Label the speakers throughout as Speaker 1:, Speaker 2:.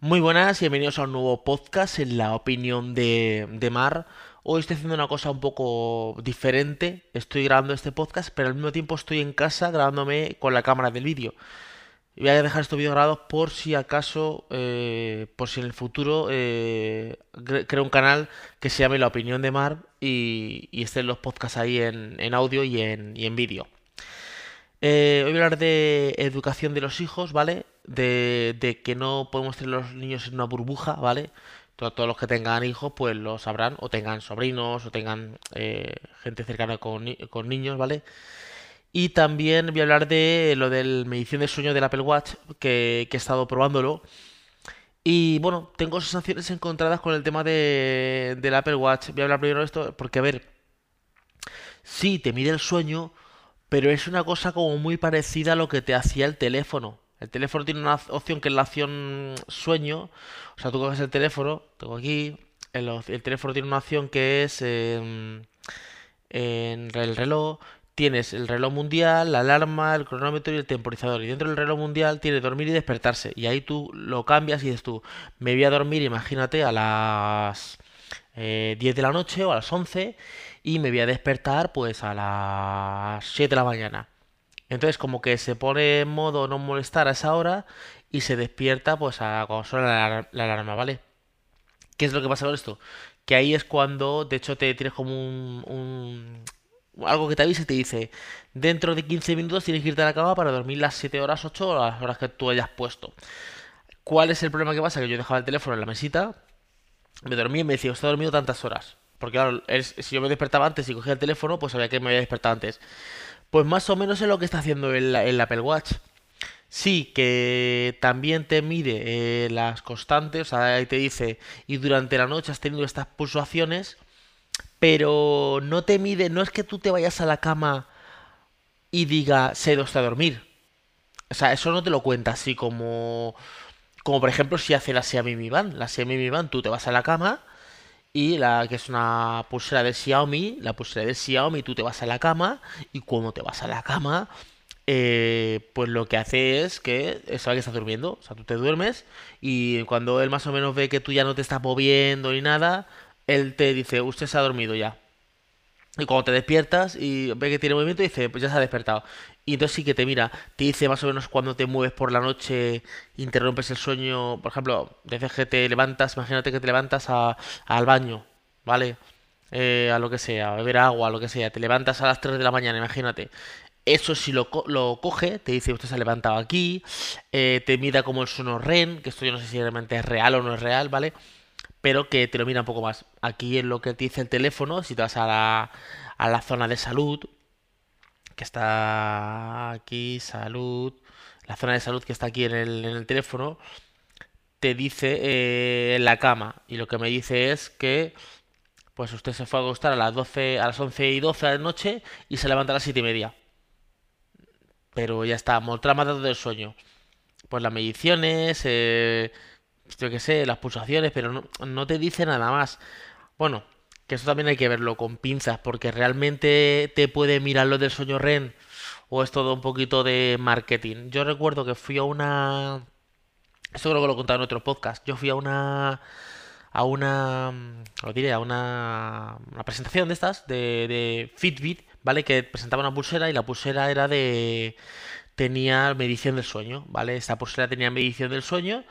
Speaker 1: Muy buenas y bienvenidos a un nuevo podcast en la opinión de, Mar. Hoy estoy haciendo una cosa un poco diferente. Estoy grabando este podcast, pero al mismo tiempo estoy en casa grabándome con la cámara del vídeo. Voy a dejar estos vídeos grabados por si acaso, eh, por si en el futuro eh, cre- creo un canal que se llame La Opinión de Mar y, y estén los podcasts ahí en, audio y en vídeo. Eh, hoy voy a hablar de educación de los hijos, ¿vale? De, de que no podemos tener los niños en una burbuja, ¿vale? To- Todos los que tengan hijos, pues lo sabrán, o tengan sobrinos, o tengan eh, gente cercana con, ni- con niños, ¿vale? Y también voy a hablar de lo del medición del sueño del Apple Watch, que, que he estado probándolo. Y bueno, tengo sensaciones encontradas con el tema de, del Apple Watch. Voy a hablar primero de esto, porque a ver, sí, te mide el sueño, pero es una cosa como muy parecida a lo que te hacía el teléfono. El teléfono tiene una opción que es la opción sueño. O sea, tú coges el teléfono, tengo aquí, el, el teléfono tiene una opción que es em, en el reloj. Tienes el reloj mundial, la alarma, el cronómetro y el temporizador. Y dentro del reloj mundial tiene dormir y despertarse. Y ahí tú lo cambias y dices tú, me voy a dormir, imagínate, a las eh, 10 de la noche o a las 11 y me voy a despertar pues a las 7 de la mañana. Entonces como que se pone en modo no molestar a esa hora y se despierta pues a cuando suena la, alar- la alarma, ¿vale? ¿Qué es lo que pasa con esto? Que ahí es cuando, de hecho, te tienes como un, un- algo que te avisa y te dice, dentro de 15 minutos tienes que irte a la cama para dormir las 7 horas, 8 o las horas que tú hayas puesto. ¿Cuál es el problema que pasa? Que yo dejaba el teléfono en la mesita, me dormía y me decía, usted ha dormido tantas horas. Porque claro, si yo me despertaba antes y cogía el teléfono, pues sabía que me había despertado antes. Pues más o menos es lo que está haciendo el, Apple Watch. Sí, que también te mide eh, las constantes, o sea, ahí te dice, y durante la noche has tenido estas pulsaciones, pero no te mide, no es que tú te vayas a la cama y diga, se usted a dormir. O sea, eso no te lo cuenta así como, como por ejemplo si hace la Xiaomi Mi Band. La Xiaomi Mi Band, tú te vas a la cama y la que es una pulsera de Xiaomi, la pulsera de Xiaomi, tú te vas a la cama y cuando te vas a la cama, eh, pues lo que hace es que eh, sabe que estás durmiendo. O sea, tú te duermes y cuando él más o menos ve que tú ya no te estás moviendo ni nada, él te dice, usted se ha dormido ya. Y cuando te despiertas y ve que tiene movimiento, dice, pues ya se ha despertado. Y entonces sí que te mira, te dice más o menos cuando te mueves por la noche, interrumpes el sueño, por ejemplo, desde que te levantas, imagínate que te levantas a- al baño, ¿vale? Eh, a lo que sea, a beber agua, a lo que sea, te levantas a las 3 de la mañana, imagínate. Eso si lo, lo coge, te dice usted se ha levantado aquí, eh, te mira como el sono REM, que esto yo no sé si realmente es real o no es real, ¿vale? Pero que te lo mira un poco más. Aquí en lo que te dice el teléfono, si te vas a la, zona de salud, que está aquí, salud, la zona de salud que está aquí en el, teléfono, te dice eh, la cama. Y lo que me dice es que pues usted se fue a acostar a las 12, a las 11 y 12 de la noche y se levanta a las 7 y media. Pero ya está, mostrado más datos del sueño. Pues las mediciones, eh, yo qué sé, las pulsaciones, pero no, no te dice nada más. Bueno, que eso también hay que verlo con pinzas, porque realmente te puede mirar lo del sueño REM o es todo un poquito de marketing. Yo recuerdo que fui a una... Eso creo que lo he contado en otro podcast. Yo fui a una... A una... Lo diré, a una... Una presentación de estas, de, de Fitbit, ¿vale? Que presentaba una pulsera y la pulsera era de... Tenía medición del sueño, ¿vale? Esta pulsera tenía medición del sueño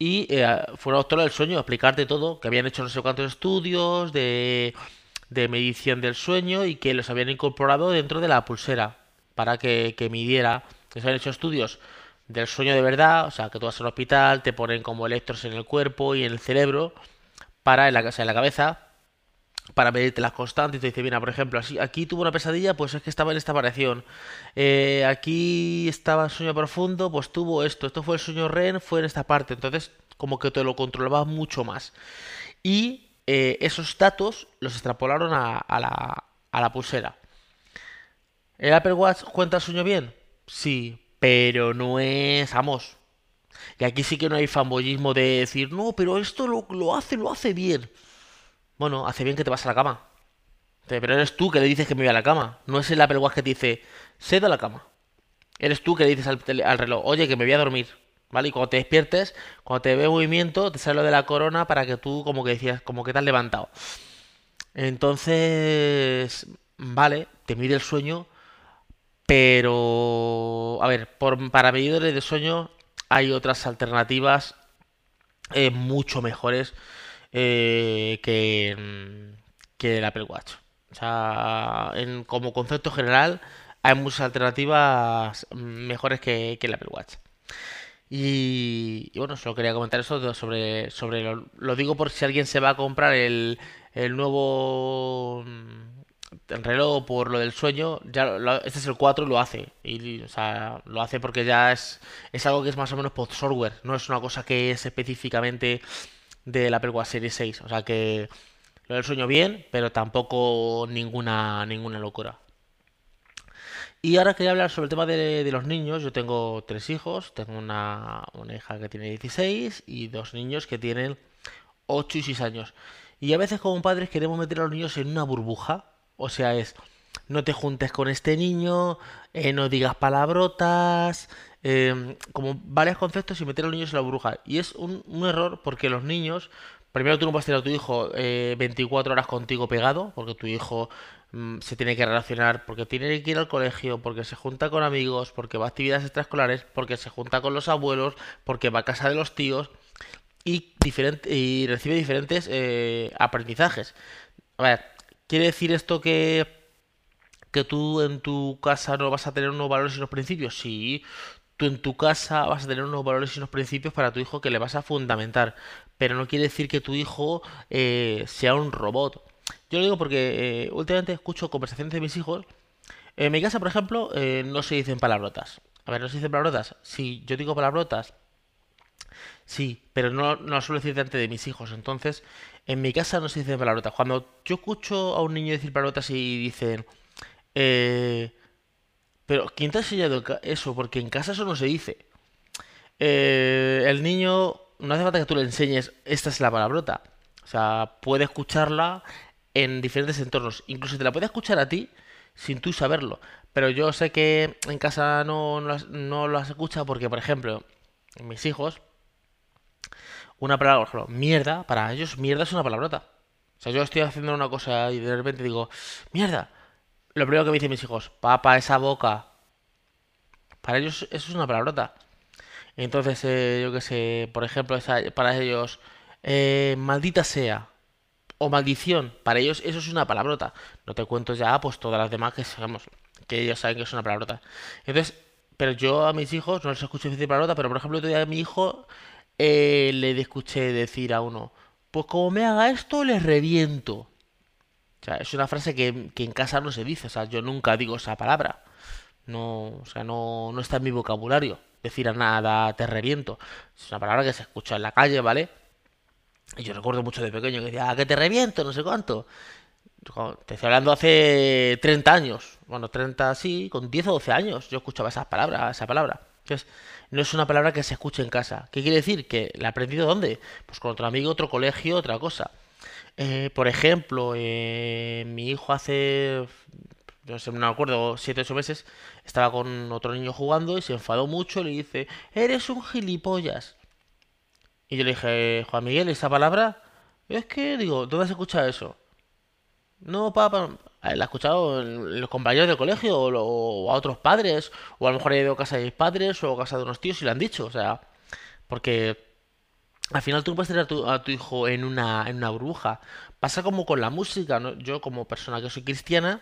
Speaker 1: y eh, fue una doctora del sueño a explicarte todo, que habían hecho no sé cuántos estudios de, de medición del sueño y que los habían incorporado dentro de la pulsera para que, que midiera. Que se habían hecho estudios del sueño de verdad, o sea, que tú vas al hospital, te ponen como electros en el cuerpo y en el cerebro, para en la, o sea, en la cabeza, para medirte las constantes. Y te dice, mira, por ejemplo, así, aquí tuvo una pesadilla, pues es que estaba en esta variación. Eh, aquí estaba en sueño profundo, pues tuvo esto. Esto fue el sueño REM, fue en esta parte. Entonces, como que te lo controlaba mucho más. Y eh, esos datos los extrapolaron a, a la, a la pulsera. ¿El Apple Watch cuenta el sueño bien? Sí, pero no es, vamos. Y aquí sí que no hay fanboyismo de decir, no, pero esto lo, lo hace, lo hace bien. Bueno, hace bien que te vas a la cama. Pero eres tú que le dices que me voy a la cama. No es el Apple Watch que te dice, se da la cama. Eres tú que le dices al reloj, oye, que me voy a dormir. ¿vale? Y cuando te despiertes, cuando te ve movimiento, te sale lo de la corona para que tú como que decías, como que te has levantado. Entonces, vale, te mide el sueño, pero, a ver, por, para medidores de sueño hay otras alternativas eh, mucho mejores eh, que, mm, que el Apple Watch. O sea, en, como concepto general, hay muchas alternativas mejores que, que el Apple Watch. Y, bueno, solo quería comentar eso sobre, sobre lo, lo digo por si alguien se va a comprar el, el nuevo mm, reloj por lo del sueño, ya este es el 4 y lo hace. Y, o sea, lo hace porque ya es, es algo que es más o menos post software, no es una cosa que es específicamente del Apple Watch Series 6. O sea que lo del sueño bien, pero tampoco ninguna, ninguna locura. Y ahora quería hablar sobre el tema de, de los niños. Yo tengo tres hijos, tengo una, una hija que tiene 16 y dos niños que tienen 8 y 6 años. Y a veces como padres queremos meter a los niños en una burbuja. O sea, es, no te juntes con este niño, eh, no digas palabrotas, eh, como varios conceptos y meter a los niños en la burbuja. Y es un, error porque los niños, primero tú no puedes tener a tu hijo eh, 24 horas contigo pegado, porque tu hijo mm, se tiene que relacionar, porque tiene que ir al colegio, porque se junta con amigos, porque va a actividades extraescolares, porque se junta con los abuelos, porque va a casa de los tíos y, diferente, y recibe diferentes eh, aprendizajes. A ver, ¿quiere decir esto que, que tú en tu casa no vas a tener unos valores y unos principios? Sí, tú en tu casa vas a tener unos valores y unos principios para tu hijo que le vas a fundamentar, pero no quiere decir que tu hijo eh, sea un robot. Yo lo digo porque eh, últimamente escucho conversaciones de mis hijos. En mi casa, por ejemplo, eh, no se dicen palabrotas. A ver, no se dicen palabrotas. Si yo digo palabrotas Sí, pero no, no suelo decir delante de mis hijos. Entonces, en mi casa no se dicen palabrotas. Cuando yo escucho a un niño decir palabrotas y dicen, pero ¿quién te ha enseñado eso? Porque en casa eso no se dice. Eh, el niño, no hace falta que tú le enseñes, esta es la palabrota. O sea, puede escucharla en diferentes entornos. Incluso te la puede escuchar a ti sin tú saberlo. Pero yo sé que en casa no, no no las escucha porque, por ejemplo, mis hijos una palabra, por ejemplo, mierda, para ellos mierda es una palabrota. O sea, yo estoy haciendo una cosa y de repente digo, mierda. Lo primero que me dicen mis hijos, papa, esa boca. Para ellos eso es una palabrota. Entonces, eh, yo qué sé, por ejemplo, esa- para ellos, eh, maldita sea o maldición, para ellos eso es una palabrota. No te cuento ya, pues todas las demás que sabemos, que ellos saben que es una palabrota. Entonces, pero yo a mis hijos no les escucho decir palabrota, pero por ejemplo, otro día a mi hijo eh, le escuché decir a uno, pues como me haga esto, le reviento. O sea, es una frase que, en casa no se dice, o sea, yo nunca digo esa palabra. No, o sea, no, no está en mi vocabulario. Decir a nada, te reviento. Es una palabra que se escucha en la calle, ¿vale? Y yo recuerdo mucho de pequeño que decía, ah, que te reviento, no sé cuánto. Te estoy hablando hace 30 años. Bueno, 30 sí, con 10 o 12 años yo escuchaba esas palabras, esa palabra. Entonces, no es una palabra que se escuche en casa. ¿Qué quiere decir? ¿Que la he aprendido dónde? Pues con otro amigo, otro colegio, otra cosa. Eh, por ejemplo, eh, mi hijo hace, no sé, no me acuerdo, 7 o 8 meses, estaba con otro niño jugando y se enfadó mucho y le dice, eres un gilipollas. Y yo le dije, Juan Miguel, ¿esa palabra? Es que, digo, ¿dónde has escuchado eso? No, papá, la he escuchado en los compañeros del colegio o, lo- o a otros padres, o a lo mejor he ido a casa de mis padres o a casa de unos tíos y le han dicho, o sea, porque al final tú no puedes tener a tu, a tu hijo en una, en una burbuja. Pasa como con la música, ¿no? Yo como persona que soy cristiana,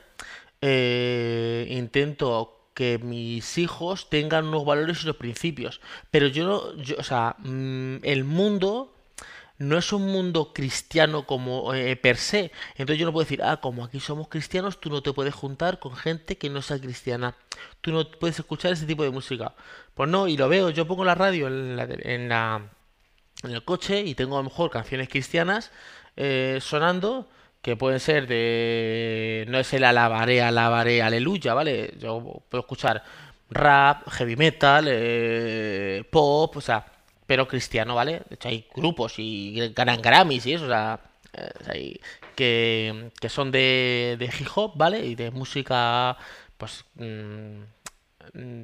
Speaker 1: eh, intento que mis hijos tengan unos valores y unos principios, pero yo no, yo, o sea, mm, el mundo no es un mundo cristiano como eh, per se. Entonces yo no puedo decir, ah, como aquí somos cristianos, tú no te puedes juntar con gente que no sea cristiana. Tú no puedes escuchar ese tipo de música. Pues no, y lo veo, yo pongo la radio en la, en la- en el coche y tengo a lo mejor canciones cristianas eh, sonando que pueden ser de... No es el alabaré, alabaré, aleluya, ¿vale? Yo puedo escuchar rap, heavy metal, eh, pop, o sea, pero cristiano, ¿vale? De hecho hay grupos y ganan Grammys y eso, o sea, eh, que, que son de, de hip hop, ¿vale? Y de música, pues, mm,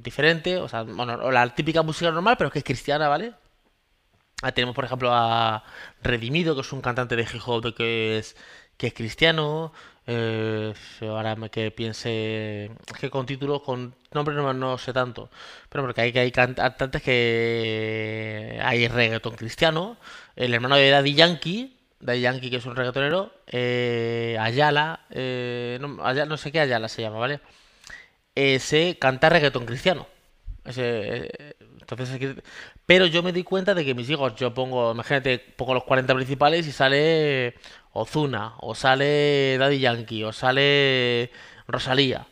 Speaker 1: diferente, o sea, bueno, o la típica música normal, pero que es cristiana, ¿vale? Ah, tenemos, por ejemplo, a Redimido, que es un cantante de hip hop que es, que es cristiano. Eh, ahora que piense que con títulos, con nombres no, sé tanto. Pero porque hay, que hay cantantes que hay reggaeton cristiano. El hermano de Daddy Yankee, Daddy Yankee que es un reggaetonero, eh, Ayala, eh, no, no sé qué Ayala se llama, ¿vale? Ese canta reggaeton cristiano. Ese, eh, entonces, pero yo me di cuenta de que mis hijos, yo pongo, imagínate, pongo los 40 principales y sale Ozuna, o sale Daddy Yankee, o sale Rosalía.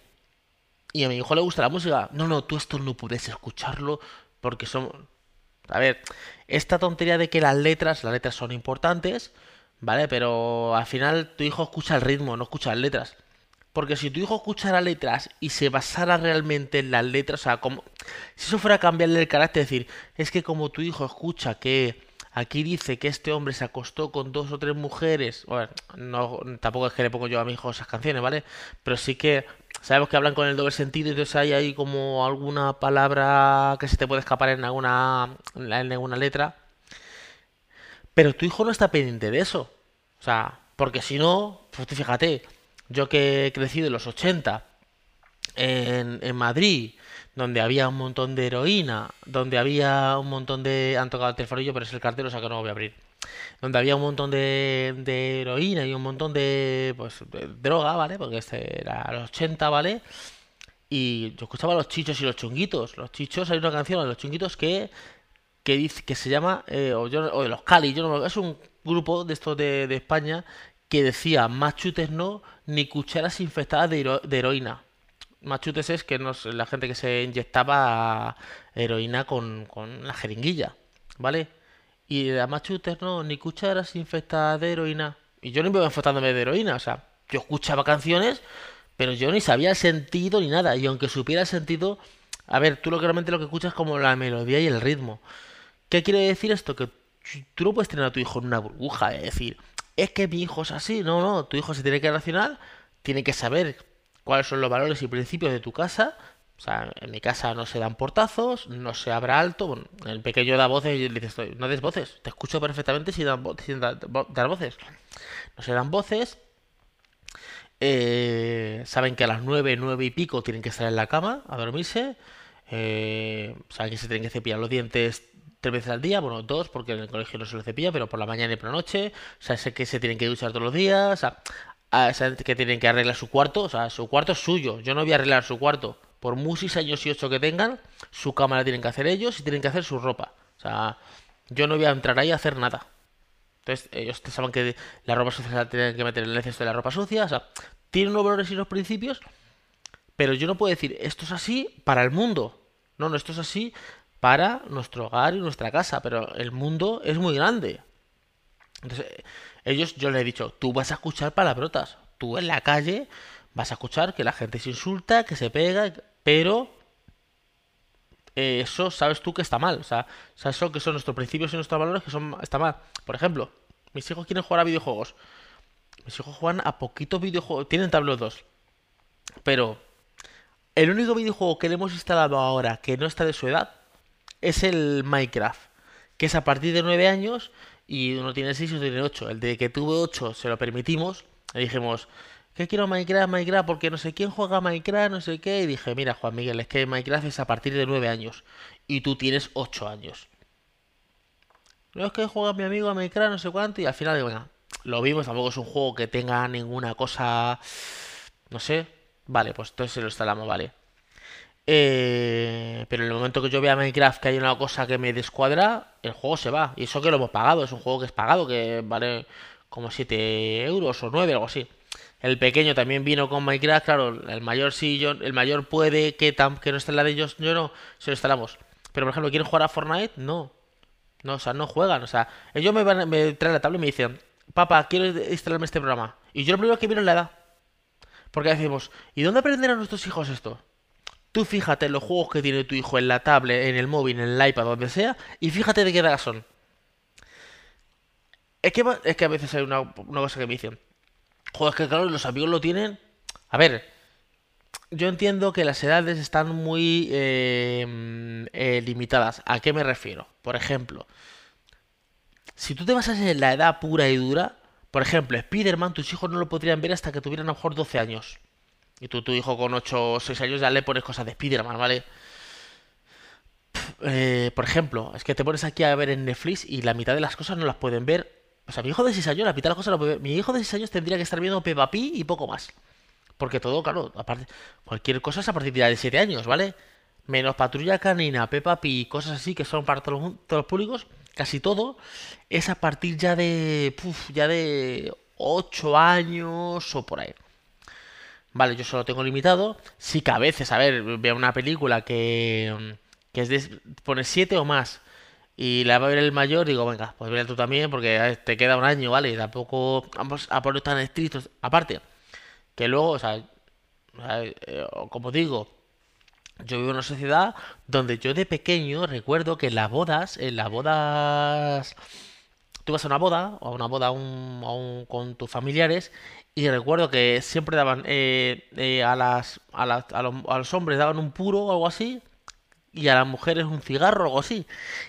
Speaker 1: Y a mi hijo le gusta la música. No, no, tú esto no puedes escucharlo porque son... A ver, esta tontería de que las letras, las letras son importantes, ¿vale? Pero al final tu hijo escucha el ritmo, no escucha las letras. Porque si tu hijo escuchara letras y se basara realmente en las letras, o sea, como si eso fuera a cambiarle el carácter, es decir, es que como tu hijo escucha que aquí dice que este hombre se acostó con dos o tres mujeres, bueno, no, tampoco es que le pongo yo a mi hijo esas canciones, ¿vale? Pero sí que sabemos que hablan con el doble sentido, entonces hay ahí como alguna palabra que se te puede escapar en alguna, en alguna letra. Pero tu hijo no está pendiente de eso. O sea, porque si no, pues fíjate, yo que he crecido en los 80 en, en Madrid, donde había un montón de heroína, donde había un montón de... Han tocado el telefonillo, pero es el cartero, o sea que no lo voy a abrir. Donde había un montón de, de heroína y un montón de, pues, droga, ¿vale? Porque este era los 80, ¿vale? Y yo escuchaba los chichos y los chunguitos. Los chichos, hay una canción de los chunguitos que, que, dice, que se llama, eh, o, yo, o, de los Cali, yo no, es un grupo de estos de España que decía más chutes no, ni cucharas infectadas de, de heroína. Más chutes es que no la gente que se inyectaba heroína con, la jeringuilla, ¿vale? Y de más chutes no, ni cucharas infectadas de heroína. Y yo no iba infectándome de heroína, o sea, yo escuchaba canciones, pero yo ni sabía sentido ni nada. Y aunque supiera sentido, a ver, tú lo que realmente lo que escuchas es como la melodía y el ritmo. ¿Qué quiere decir esto? Que tú no puedes tener a tu hijo en una burbuja, es decir, es que mi hijo es así. No, no, tu hijo se tiene que relacionar, tiene que saber cuáles son los valores y principios de tu casa. O sea, en mi casa no se dan portazos, no se abra alto. Bueno, el pequeño da voces y le dices, no des voces, te escucho perfectamente sin, sin dar voces. No se dan voces. Eh, saben que a las nueve, nueve y pico tienen que estar en la cama a dormirse. Eh, saben que se tienen que cepillar los dientes tres veces al día, bueno, dos, porque en el colegio no se lo cepilla, pero por la mañana y por la noche, o sea, sé que se tienen que duchar todos los días, o sea, que tienen que arreglar su cuarto, o sea, su cuarto es suyo, yo no voy a arreglar su cuarto, por muchos años y ocho que tengan, su cama la tienen que hacer ellos y tienen que hacer su ropa, o sea, yo no voy a entrar ahí a hacer nada. Entonces, ellos saben que la ropa sucia la tienen que meter en el cesto de la ropa sucia, o sea, tienen los valores y los principios, pero yo no puedo decir, esto es así para el mundo. No, no, esto es así para nuestro hogar y nuestra casa, pero el mundo es muy grande. Entonces, ellos, yo les he dicho, tú vas a escuchar palabrotas, tú en la calle vas a escuchar que la gente se insulta, que se pega, pero eh, eso sabes tú que está mal, o sea, sabes eso que son nuestros principios y nuestros valores que son está mal. Por ejemplo, mis hijos quieren jugar a videojuegos. Mis hijos juegan a poquitos videojuegos, tienen tableros 2. Pero el único videojuego que le hemos instalado ahora que no está de su edad es el Minecraft, que es a partir de 9 años y uno tiene 6 y tiene 8. El de que tuve 8 se lo permitimos, le dijimos, que quiero Minecraft, Minecraft, porque no sé quién juega Minecraft, no sé qué, y dije, mira Juan Miguel, es que Minecraft es a partir de 9 años y tú tienes 8 años. No es que juega mi amigo a Minecraft, no sé cuánto, y al final digo, lo vimos, tampoco es un juego que tenga ninguna cosa, no sé, vale, pues entonces se lo instalamos, vale. Eh, pero en el momento que yo vea Minecraft que hay una cosa que me descuadra, el juego se va. Y eso que lo hemos pagado, es un juego que es pagado, que vale como 7 euros o 9, algo así. El pequeño también vino con Minecraft, claro, el mayor sí, el mayor puede que, que no esté en la de ellos, yo no, se lo instalamos. Pero por ejemplo, ¿quieren jugar a Fortnite? No. No, o sea, no juegan, o sea, ellos me, van, me traen la tabla y me dicen, papá, quiero instalarme este programa. Y yo lo primero que es la edad. Porque decimos, ¿y dónde aprenderán nuestros hijos esto? Tú fíjate en los juegos que tiene tu hijo en la tablet, en el móvil, en el iPad, donde sea, y fíjate de qué edad son. Es que, es que a veces hay una, cosa que me dicen. Joder, es que claro, los amigos lo tienen. A ver, yo entiendo que las edades están muy eh, eh, limitadas. ¿A qué me refiero? Por ejemplo, si tú te basas en la edad pura y dura, por ejemplo, Spider-Man, tus hijos no lo podrían ver hasta que tuvieran a lo mejor 12 años. Y tú, tu hijo con 8 o 6 años ya le pones cosas de Spider-Man, ¿vale? Eh, por ejemplo, es que te pones aquí a ver en Netflix y la mitad de las cosas no las pueden ver. O sea, mi hijo de 6 años, la mitad de las cosas no puede ver. Mi hijo de 6 años tendría que estar viendo Peppa Pig y poco más. Porque todo, claro, aparte, cualquier cosa es a partir de 7 años, ¿vale? Menos Patrulla Canina, Peppa Pig, cosas así que son para todos los, públicos, casi todo es a partir ya de, ya de 8 años o por ahí. Vale, yo solo tengo limitado. Sí que a veces, a ver, veo una película que, que es de, pone 7 o más y la va a ver el mayor, digo, venga, pues vela tú también porque te queda un año, ¿vale? Y tampoco vamos a poner tan estrictos. Aparte, que luego, o sea, eh, como digo, yo vivo en una sociedad donde yo de pequeño recuerdo que en las bodas, en las bodas, tú vas a una boda, o a una boda con tus familiares, y recuerdo que siempre daban eh, eh, a, las, a, los, hombres daban un puro o algo así, y a las mujeres un cigarro o algo así.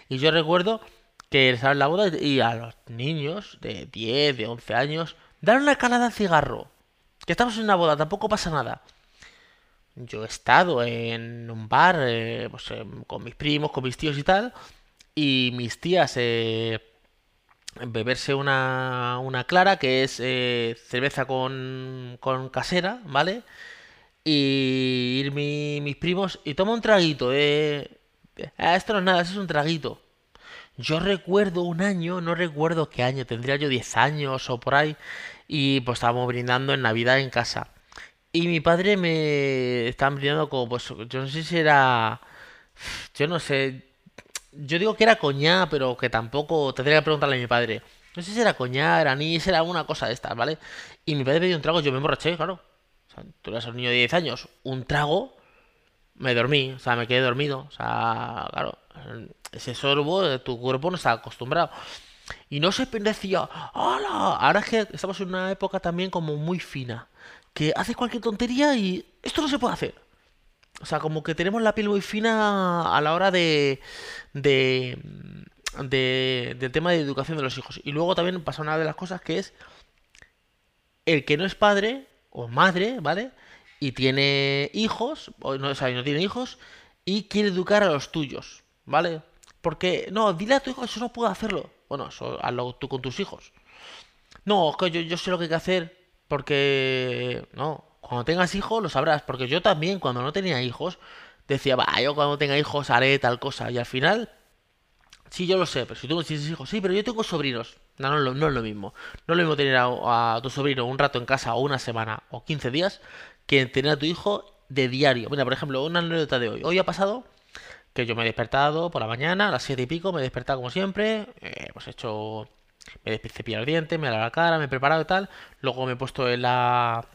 Speaker 1: Y yo recuerdo que les en la boda y a los niños de 10, de 11 años, dan una calada de cigarro. Que estamos en una boda, tampoco pasa nada. Yo he estado en un bar eh, pues, eh, con mis primos, con mis tíos y tal, y mis tías eh, beberse una, una clara, que es eh, cerveza con, con casera, ¿vale? Y ir mi- mis primos y toma un traguito, eh. Ah, esto no es nada, eso es un traguito. Yo recuerdo un año, no recuerdo qué año, tendría yo 10 años o por ahí, y pues estábamos brindando en Navidad en casa. Y mi padre me estaban brindando como, pues, yo no sé si era, yo no sé, yo digo que era coñá, pero que tampoco, tendría que preguntarle a mi padre. No sé si era coñá, era anís, era alguna cosa de estas, ¿vale? Y mi padre me dio un trago, yo me emborraché, claro. O sea, tú eres un niño de 10 años, un trago, me dormí, o sea, me quedé dormido. O sea, claro, ese sorbo, eh, tu cuerpo no está acostumbrado. Y no se decía, ¡Hala! Ahora es que estamos en una época también como muy fina. Que haces cualquier tontería y esto no se puede hacer. O sea, como que tenemos la piel muy fina a la hora de, de, de- del tema de educación de los hijos. Y luego también pasa una de las cosas que es el que no es padre o madre, ¿vale? Y tiene hijos, o no, o sea, no tiene hijos, y quiere educar a los tuyos, ¿vale? Porque, no, dile a tu hijo, eso no puedo hacerlo. Bueno, eso hazlo tú con tus hijos. No, yo, yo sé lo que hay que hacer porque... No, cuando tengas hijos lo sabrás, porque yo también cuando no tenía hijos decía, va, yo cuando tenga hijos haré tal cosa, y al final, sí, yo lo sé, pero si tú tienes hijos, sí, pero yo tengo sobrinos. No, no, es lo- mismo. No es lo mismo tener a, tu sobrino un rato en casa o una semana o 15 días que tener a tu hijo de diario. Mira, por ejemplo, una anécdota de hoy. Hoy ha pasado que yo me he despertado por la mañana, a las 7 y pico, me he despertado como siempre, eh, pues he hecho, me he cepillado los dientes, me he lavado la cara, me he preparado y tal, luego me he puesto en la,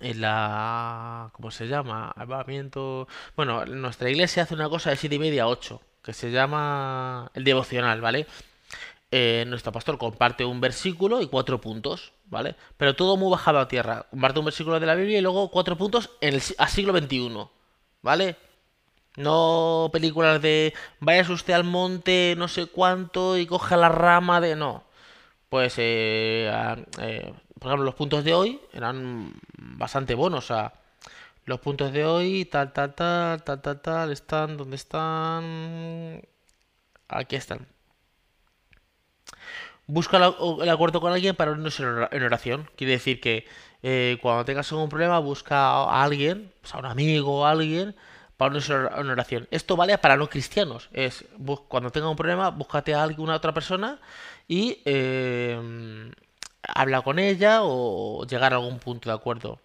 Speaker 1: la, ¿cómo se llama? Alvamiento, bueno, nuestra iglesia hace una cosa de 7 y media a 8, que se llama el devocional, ¿vale? Eh, nuestro pastor comparte un versículo y cuatro puntos, ¿vale? Pero todo muy bajado a tierra. Comparte un versículo de la Biblia y luego cuatro puntos en el, a siglo XXI, ¿vale? No películas de vayas usted al monte no sé cuánto y coja la rama de... No. Pues, eh, eh, por ejemplo, los puntos de hoy eran bastante buenos. Los puntos de hoy, tal, tal, tal, tal, tal, tal, están, ¿dónde están? Aquí están. Busca el acuerdo con alguien para unirnos en ora- en oración. Quiere decir que eh, cuando tengas algún problema, busca a alguien, pues a un amigo o a alguien, para unirse en ora- en oración. Esto vale para no cristianos. Es cuando tengas un problema, búscate a alguna otra persona y eh, habla con ella o llegar a algún punto de acuerdo.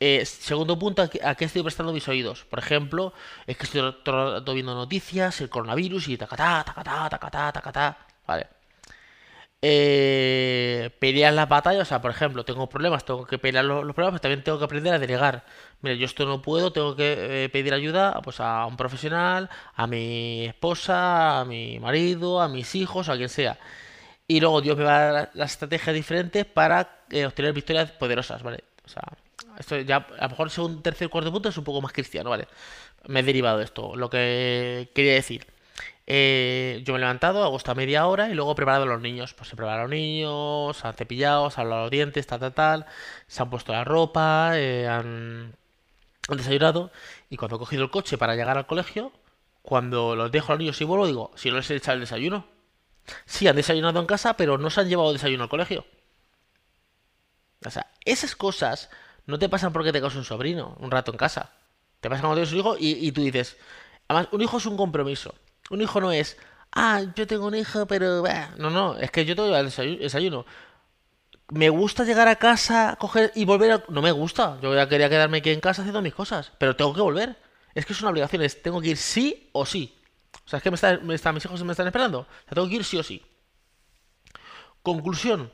Speaker 1: Eh, segundo punto, ¿a qué, estoy prestando mis oídos? Por ejemplo, es que estoy viendo noticias, el coronavirus y tacatá, tacatá, tacatá, tacatá. Vale eh, pelear las batallas. O sea, por ejemplo, tengo problemas, tengo que pelear los, los problemas, pero también tengo que aprender a delegar. Mira, yo esto no puedo, tengo que eh, pedir ayuda pues, a un profesional, a mi esposa, a mi marido, a mis hijos, a quien sea. Y luego Dios me va a dar las estrategias diferentes para eh, obtener victorias poderosas, ¿vale? O sea, esto ya, a lo mejor segundo, tercer, cuarto punto es un poco más cristiano, ¿vale? Me he derivado de esto. Lo que quería decir. Eh, yo me he levantado, hago esta media hora y luego he preparado a los niños. Pues he preparado a los niños, se han cepillado, se han lavado los dientes, tal, tal, tal. Se han puesto la ropa, eh, han, han desayunado. Y cuando he cogido el coche para llegar al colegio, cuando los dejo a los niños y vuelvo, digo, si no les he echado el desayuno. Sí, han desayunado en casa, pero no se han llevado desayuno al colegio. O sea, esas cosas no te pasan porque te causas un sobrino un rato en casa. Te pasan cuando tienes un hijo y, tú dices, además, un hijo es un compromiso. Un hijo no es, ah, yo tengo un hijo, pero... No, no, es que yo tengo el desayuno. Me gusta llegar a casa, coger y volver a... No me gusta, yo ya quería quedarme aquí en casa haciendo mis cosas, pero tengo que volver. Es que es una obligación, es, tengo que ir sí o sí. O sea, es que me están, mis hijos me están esperando. O tengo que ir sí o sí. Conclusión,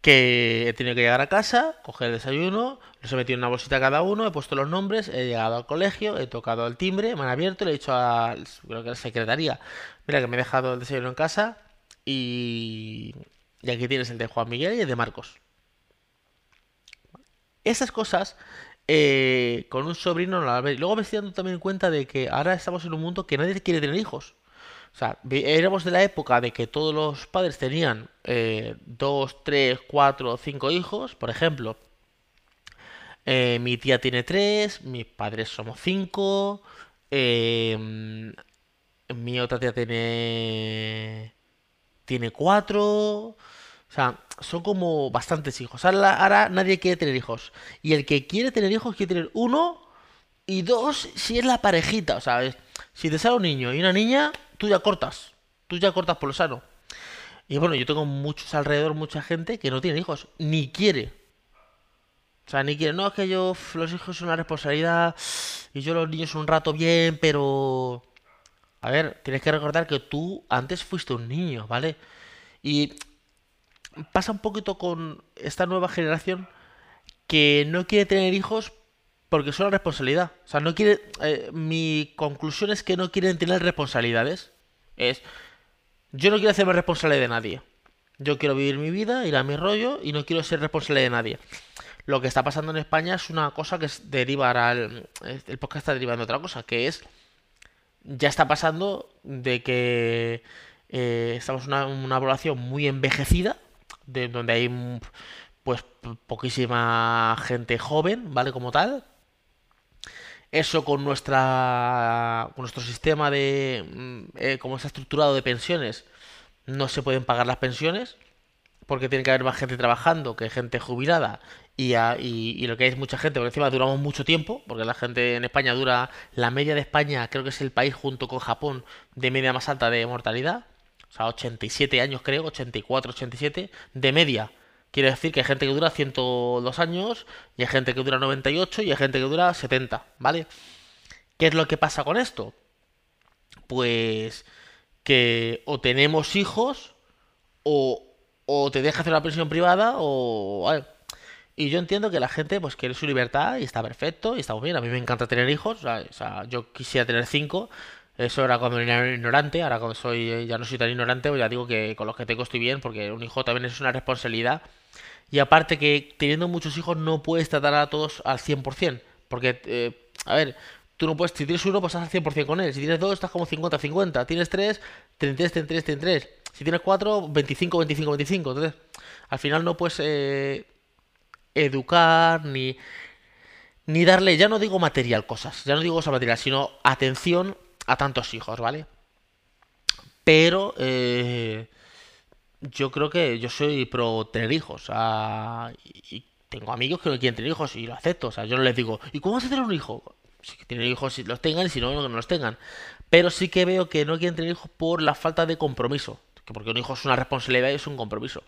Speaker 1: que he tenido que llegar a casa, coger el desayuno, los he metido en una bolsita cada uno, he puesto los nombres, he llegado al colegio, he tocado el timbre, me han abierto, le he dicho a, creo que a la secretaría, mira que me he dejado el desayuno en casa y, y aquí tienes el de Juan Miguel y el de Marcos. Esas cosas eh, con un sobrino ves. Luego me estoy dando también cuenta de que ahora estamos en un mundo que nadie quiere tener hijos. O sea, éramos de la época de que todos los padres tenían eh, dos, tres, cuatro, cinco hijos. Por ejemplo, eh, mi tía tiene tres, mis padres somos cinco, eh, mi otra tía tiene tiene cuatro. O sea, son como bastantes hijos. Ahora, nadie quiere tener hijos. Y el que quiere tener hijos quiere tener uno y dos si es la parejita. O sea, si te sale un niño y una niña, tú ya cortas. Tú ya cortas por lo sano. Y bueno, yo tengo muchos alrededor, mucha gente que no tiene hijos, ni quiere. O sea, ni quiere. No, es que yo, los hijos son una responsabilidad y yo los niños un rato bien, pero... A ver, tienes que recordar que tú antes fuiste un niño, ¿vale? Y pasa un poquito con esta nueva generación que no quiere tener hijos porque es una responsabilidad. O sea, no quiere. Eh, mi conclusión es que no quieren tener responsabilidades. Es. Yo no quiero hacerme responsable de nadie. Yo quiero vivir mi vida, ir a mi rollo y no quiero ser responsable de nadie. Lo que está pasando en España es una cosa que deriva El, el podcast está derivando de otra cosa, que es. Ya está pasando de que eh, estamos en una, una población muy envejecida, de donde hay pues poquísima gente joven, ¿vale? Como tal, eso con nuestra con nuestro sistema de mm, eh, como está estructurado de pensiones no se pueden pagar las pensiones porque tiene que haber más gente trabajando que gente jubilada. Y, y, lo que hay es mucha gente por encima duramos mucho tiempo porque la gente en España dura la media de España creo que es el país junto con Japón de media más alta de mortalidad o sea 87 años creo 84 87 de media Quiere decir que hay gente que dura 102 años, y hay gente que dura 98 y hay gente que dura 70, ¿vale? ¿Qué es lo que pasa con esto? Pues que o tenemos hijos o, o te deja hacer una pensión privada o... ¿vale? Y yo entiendo que la gente pues quiere su libertad y está perfecto y está muy bien. A mí me encanta tener hijos, o sea, yo quisiera tener cinco. Eso era cuando era ignorante, ahora cuando soy ya no soy tan ignorante, pues ya digo que con los que tengo estoy bien, porque un hijo también es una responsabilidad y aparte que teniendo muchos hijos no puedes tratar a todos al 100%. Porque, eh, a ver, tú no puedes, si tienes uno, pues estás al 100% con él. Si tienes dos, estás como 50-50. Tienes tres, 33, 33, 33. Si tienes cuatro, 25, 25, 25. Entonces, al final no puedes eh, educar ni, ni darle, ya no digo material cosas, ya no digo cosa material, sino atención a tantos hijos, ¿vale? Pero... Eh, yo creo que yo soy pro tener hijos. y tengo amigos que no quieren tener hijos y lo acepto. O sea, yo no les digo, ¿y cómo vas a tener un hijo? Si tienen hijos, si los tengan y si no, no, los tengan. Pero sí que veo que no quieren tener hijos por la falta de compromiso. Porque un hijo es una responsabilidad y es un compromiso.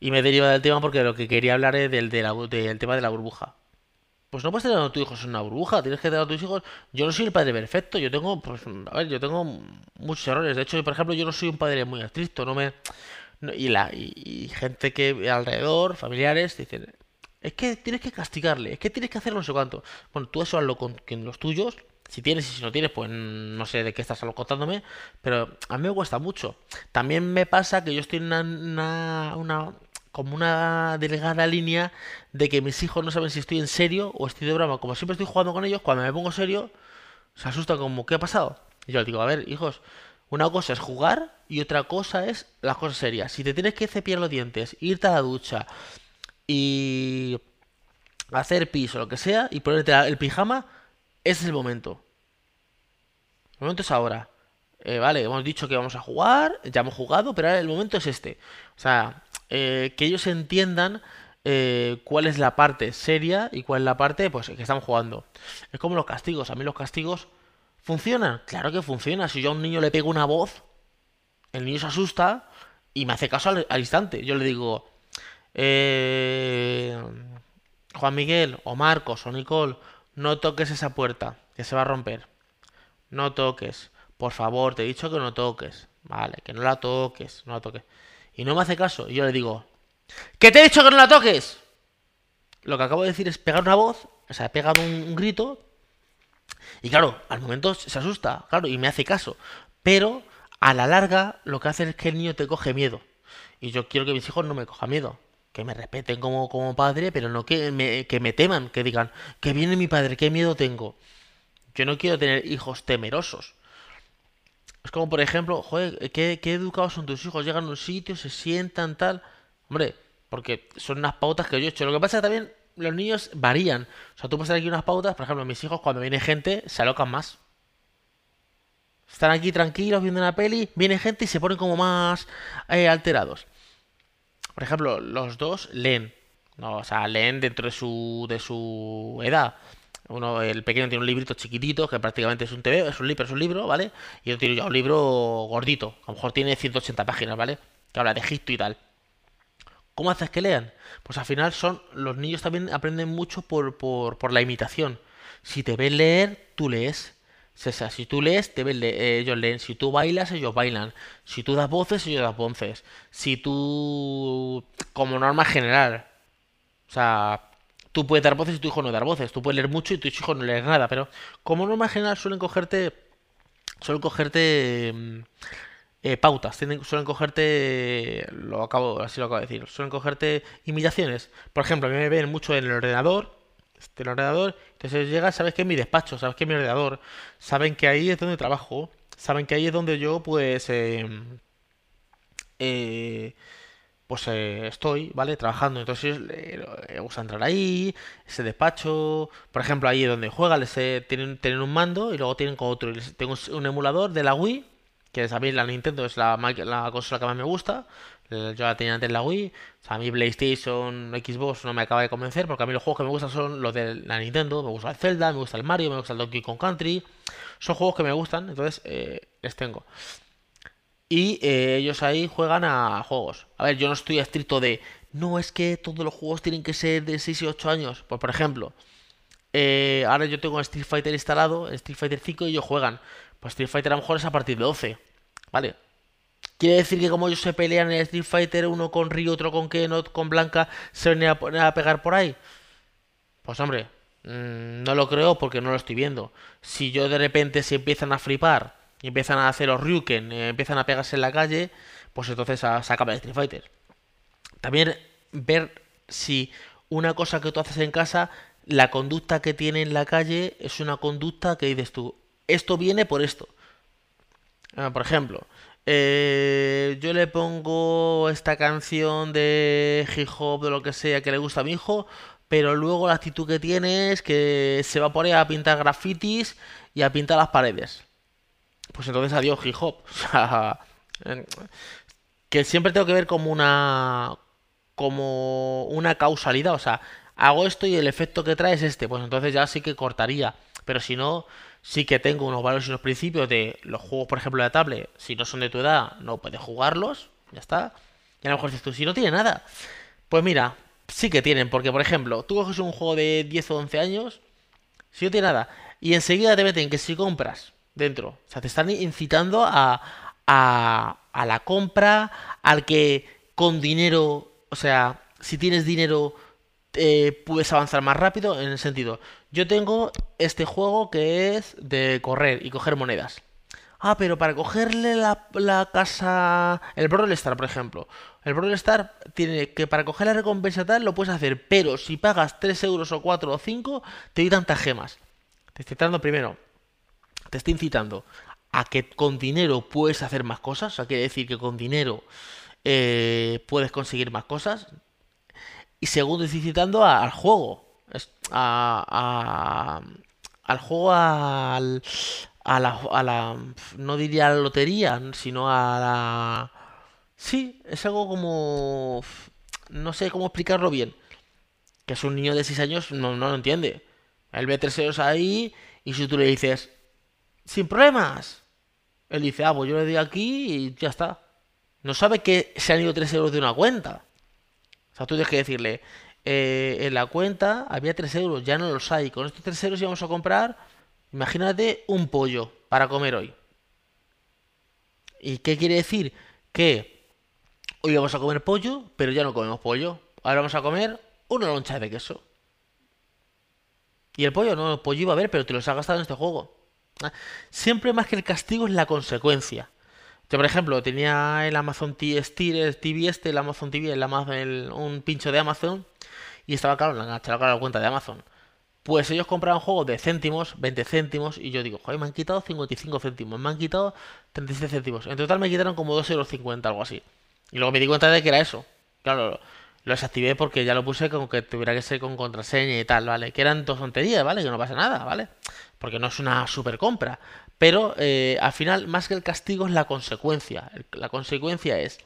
Speaker 1: Y me deriva del tema porque lo que quería hablar es del, del tema de la burbuja. Pues no puedes tener a tus hijos en una burbuja, tienes que tener a tus hijos. Yo no soy el padre perfecto, yo tengo, pues, a ver, yo tengo muchos errores. De hecho, por ejemplo, yo no soy un padre muy estricto, no me. y, la, y, gente que alrededor, familiares, dicen, es que tienes que castigarle, es que tienes que hacer no sé cuánto. Bueno, tú eso hazlo con, los tuyos, si tienes y si no tienes, pues no sé de qué estás contándome, pero a mí me cuesta mucho. También me pasa que yo estoy en una como una delgada línea de que mis hijos no saben si estoy en serio o estoy de broma. Como siempre estoy jugando con ellos, cuando me pongo serio, se asustan como, ¿qué ha pasado? Y yo les digo, a ver, hijos, una cosa es jugar y otra cosa es las cosas serias. Si te tienes que cepillar los dientes, irte a la ducha y hacer piso, lo que sea, y ponerte el pijama, ese es el momento. El momento es ahora. Eh, vale, hemos dicho que vamos a jugar, ya hemos jugado, pero ahora el momento es este. O sea, eh, que ellos entiendan eh, cuál es la parte seria y cuál es la parte pues que estamos jugando. Es como los castigos. A mí los castigos funcionan. Claro que funciona. Si yo a un niño le pego una voz, el niño se asusta y me hace caso al, instante. Yo le digo, Juan Miguel o Marcos o Nicole, no toques esa puerta, que se va a romper. No toques. Por favor, te he dicho que no toques. Vale, que no la toques, no la toques. Y no me hace caso. Y yo le digo, ¡que te he dicho que no la toques! Lo que acabo de decir es pegar una voz, o sea, he pegado un, grito. Y claro, al momento se asusta, claro, y me hace caso. Pero a la larga lo que hace es que el niño te coge miedo. Y yo quiero que mis hijos no me cojan miedo. Que me respeten como, como padre, pero no que me, que me teman, que digan, que viene mi padre, qué miedo tengo. Yo no quiero tener hijos temerosos. Es como, por ejemplo, joder, ¿qué, educados son tus hijos? Llegan a un sitio, se sientan, tal. Hombre, porque son unas pautas que yo he hecho. Lo que pasa es que también los niños varían. O sea, tú puedes tener aquí unas pautas, por ejemplo, mis hijos cuando viene gente se alocan más. Están aquí tranquilos viendo una peli, viene gente y se ponen como más eh, alterados. Por ejemplo, los dos leen. O sea, leen dentro de su, de su edad. Uno, el pequeño tiene un librito chiquitito, que prácticamente es un TV, es un libro, es un libro, ¿vale? Y yo tengo ya un libro gordito, a lo mejor tiene 180 páginas, ¿vale? Que habla de Egipto y tal. ¿Cómo haces que lean? Pues al final son. Los niños también aprenden mucho por, por, la imitación. Si te ven leer, tú lees. Si tú lees, te ven eh, ellos leen. Si tú bailas, ellos bailan. Si tú das voces, ellos dan voces. Si tú. Como norma general. O sea, Tú puedes dar voces y tu hijo no dar voces. Tú puedes leer mucho y tu hijo no leer nada. Pero como norma general suelen cogerte. Suelen cogerte. Mm, eh, pautas, suelen cogerte, lo acabo, así lo acabo de decir, suelen cogerte imitaciones. Por ejemplo, a mí me ven mucho en el ordenador, este, el ordenador, entonces llega, sabes que es mi despacho, sabes que es mi ordenador, saben que ahí es donde trabajo, saben que ahí es donde yo, pues, em, eh, pues eh, estoy, ¿vale? Trabajando. Entonces les gusta entrar ahí, ese despacho. Por ejemplo, ahí donde juegan, les, tienen, tienen un mando y luego tienen otro. tengo un emulador de la Wii, que es a mí la Nintendo es la, la consola que más me gusta. Yo la tenía antes la Wii. O sea, a mí PlayStation, Xbox no me acaba de convencer porque a mí los juegos que me gustan son los de la Nintendo. Me gusta el Zelda, me gusta el Mario, me gusta el Donkey Kong Country. Son juegos que me gustan, entonces eh, les tengo. Y eh, ellos ahí juegan a juegos. A ver, yo no estoy estricto de, no es que todos los juegos tienen que ser de 6 y 8 años. Pues por ejemplo, eh, ahora yo tengo Street Fighter instalado, Street Fighter 5 y ellos juegan. Pues Street Fighter a lo mejor es a partir de 12. ¿Vale? Quiere decir que como ellos se pelean en Street Fighter, uno con Ryu, otro con Kenot, con Blanca, se viene a, a pegar por ahí. Pues hombre, mm, no lo creo porque no lo estoy viendo. Si yo de repente se empiezan a flipar y empiezan a hacer los Ryuken, eh, empiezan a pegarse en la calle, pues entonces se acaba el Street Fighter. También ver si una cosa que tú haces en casa, la conducta que tiene en la calle es una conducta que dices tú, esto viene por esto. Ah, por ejemplo, eh, yo le pongo esta canción de hip hop, de lo que sea, que le gusta a mi hijo, pero luego la actitud que tiene es que se va a poner a pintar grafitis y a pintar las paredes pues entonces adiós hip hop. Que siempre tengo que ver como una como una causalidad, o sea, hago esto y el efecto que trae es este, pues entonces ya sí que cortaría, pero si no, sí que tengo unos valores y unos principios de los juegos, por ejemplo, de tablet, si no son de tu edad, no puedes jugarlos, ya está. Y a lo mejor dices tú, si no tiene nada, pues mira, sí que tienen, porque por ejemplo, tú coges un juego de 10 o 11 años, si no tiene nada, y enseguida te meten que si compras dentro. O sea, te están incitando a, a, a la compra, al que con dinero, o sea, si tienes dinero eh, puedes avanzar más rápido en el sentido, yo tengo este juego que es de correr y coger monedas. Ah, pero para cogerle la, la casa. El Brawl Star, por ejemplo. El Brawl Star tiene que para coger la recompensa tal lo puedes hacer, pero si pagas 3 euros o 4 o 5, te doy tantas gemas. Te estoy dando primero. Te estoy incitando a que con dinero puedes hacer más cosas. O sea, quiere decir que con dinero eh, puedes conseguir más cosas. Y segundo, estoy incitando al juego. A, al juego, al, a la, a la, no diría lotería, sino a la... Sí, es algo como... No sé cómo explicarlo bien. Que es un niño de 6 años, no, no lo entiende. Él ve 3 euros ahí y si tú le dices, sin problemas, él dice, ah, pues yo le doy aquí y ya está. No sabe que se han ido 3 euros de una cuenta. O sea, tú tienes que decirle, eh, en la cuenta había 3 euros, ya no los hay. Con estos 3 euros íbamos a comprar Imagínate un pollo para comer hoy. ¿Y qué quiere decir? Que hoy vamos a comer pollo, pero ya no comemos pollo. Ahora vamos a comer una loncha de queso. Y el pollo, no, el pollo iba a ver, pero te los has gastado en este juego. Siempre más que el castigo es la consecuencia. Yo, por ejemplo, tenía el Amazon TV este, el Amazon TV, el Amazon, un pincho de Amazon, y estaba claro, enganchado a la cuenta de Amazon. Pues ellos compraban juegos de céntimos, 20 céntimos, y yo digo, joder, me han quitado 55 céntimos, me han quitado 36 céntimos. En total me quitaron como 2,50 euros, algo así. Y luego me di cuenta de que era eso. Claro, lo desactivé porque ya lo puse como que tuviera que ser con contraseña y tal, ¿vale? Que eran dos tonterías, ¿vale? Que no pasa nada, ¿vale? Porque no es una super compra. Pero eh, al final, más que el castigo, es la consecuencia. La consecuencia es,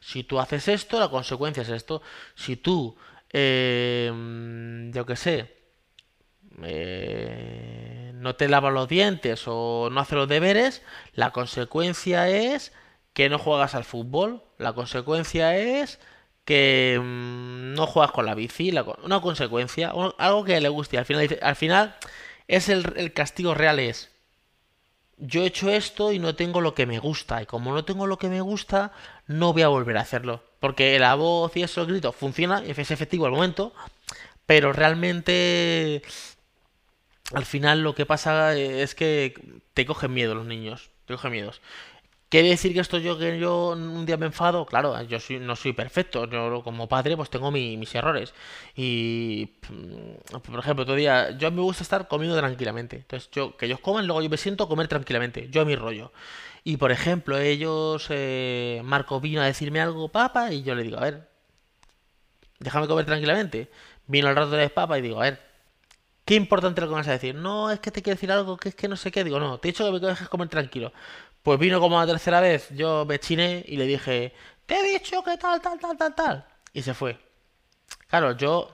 Speaker 1: si tú haces esto, la consecuencia es esto. Si tú, eh, yo qué sé, eh, no te lavas los dientes o no haces los deberes, la consecuencia es que no juegas al fútbol, la consecuencia es que mm, no juegas con la bici, una consecuencia, algo que le guste. Al final, al final es el, castigo real es yo he hecho esto y no tengo lo que me gusta. Y como no tengo lo que me gusta, no voy a volver a hacerlo. Porque la voz y eso, el grito, funciona, es efectivo al momento. Pero realmente al final lo que pasa es que te cogen miedo los niños, te cogen miedos. ¿Quiere decir que esto yo que yo un día me enfado? Claro, yo no soy perfecto. Yo como padre pues tengo mis errores. Y mm, por ejemplo, otro día yo me gusta estar comiendo tranquilamente. Entonces yo que ellos coman, luego yo me siento comer tranquilamente. Yo a mi rollo. Y por ejemplo, ellos eh, Marco vino a decirme algo, papá, y yo le digo, a ver, déjame comer tranquilamente. Vino al rato de papa y digo, a ver, qué importante lo que vas a decir. No, es que te quiero decir algo, que es que no sé qué. Digo, no, te he dicho que me dejes comer tranquilo. Pues vino como la tercera vez, yo me chiné y le dije, te he dicho que tal, tal, tal, tal, tal. Y se fue. Claro, yo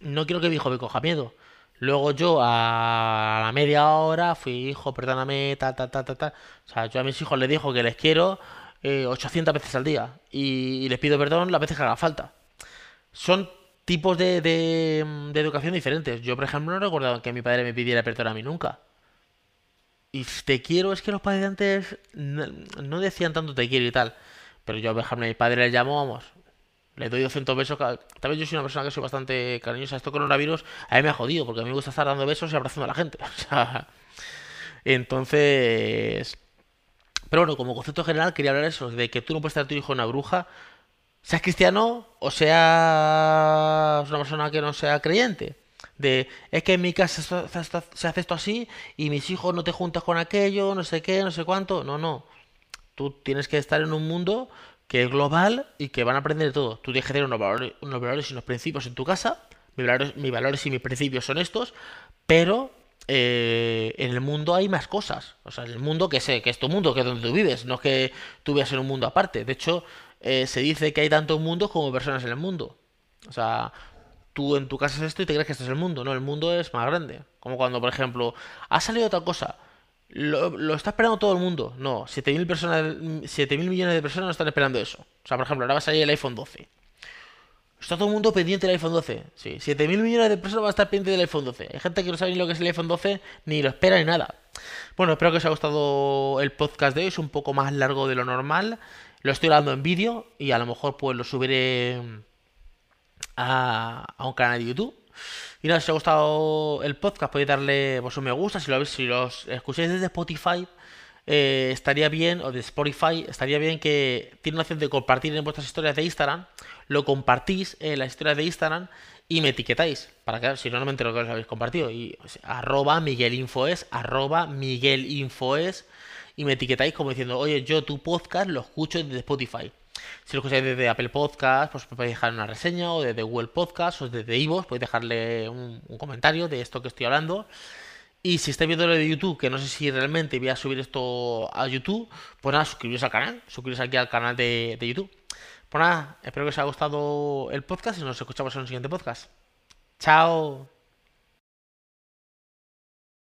Speaker 1: no quiero que mi hijo me coja miedo. Luego yo a la media hora fui, hijo, perdóname, tal, tal, tal, tal, tal. O sea, yo a mis hijos les digo que les quiero 800 eh, veces al día. y les pido perdón las veces que haga falta. Son tipos de, de, educación diferentes. Yo, por ejemplo, no recordado que mi padre me pidiera perdón a mí nunca. Y te quiero, es que los padres de antes no, decían tanto te quiero y tal. Pero yo, a mi padre le llamo, vamos, le doy 200 besos. Tal vez yo soy una persona que soy bastante cariñosa. Esto coronavirus a mí me ha jodido, porque a mí me gusta estar dando besos y abrazando a la gente. entonces... Pero bueno, como concepto general quería hablar eso, de que tú no puedes estar tu hijo una bruja seas cristiano o seas una persona que no sea creyente. De, es que en mi casa se hace esto así y mis hijos no te juntas con aquello, no sé qué, no sé cuánto. No, no. Tú tienes que estar en un mundo que es global y que van a aprender de todo. Tú tienes que tener unos valores, valores y unos principios en tu casa. Mis valores, mis valores y mis principios son estos, pero eh, en el mundo hay más cosas. O sea, en el mundo que sé, que es tu mundo, que es donde tú vives, no es que tú vivas en un mundo aparte. De hecho, eh, se dice que hay tantos mundos como personas en el mundo. O sea, en tu casa es esto y te crees que este es el mundo. No, el mundo es más grande. Como cuando, por ejemplo, ha salido otra cosa. Lo, está esperando todo el mundo. No, 7.000 personas, 7 millones de personas no están esperando eso. O sea, por ejemplo, ahora va a salir el iPhone 12. Está todo el mundo pendiente del iPhone 12. Sí, 7.000 millones de personas van a estar pendientes del iPhone 12. Hay gente que no sabe ni lo que es el iPhone 12, ni lo espera ni nada. Bueno, espero que os haya gustado el podcast de hoy. Es un poco más largo de lo normal. Lo estoy grabando en vídeo y a lo mejor pues lo subiré a, un canal de YouTube. Y nada, si os ha gustado el podcast podéis darle pues, un me gusta. Si lo, si los escucháis desde Spotify, eh, estaría bien, o de Spotify, estaría bien que tiene una opción de compartir en vuestras historias de Instagram, lo compartís en las historias de Instagram y me etiquetáis, para que si no, no me entero que os habéis compartido. Y arroba miguelinfoes, arroba miguelinfoes, y me etiquetáis como diciendo, oye, yo tu podcast lo escucho desde Spotify. Si lo escucháis desde Apple Podcast, pues podéis dejar una reseña, o desde Google Podcast, o desde Ivo, podéis dejarle un, comentario de esto que estoy hablando. Y si estáis viendo lo de YouTube, que no sé si realmente voy a subir esto a YouTube, pues nada, suscribiros al canal, suscribiros aquí al canal de, de YouTube. Pues nada, espero que os haya gustado el podcast y nos escuchamos en un siguiente podcast. Chao.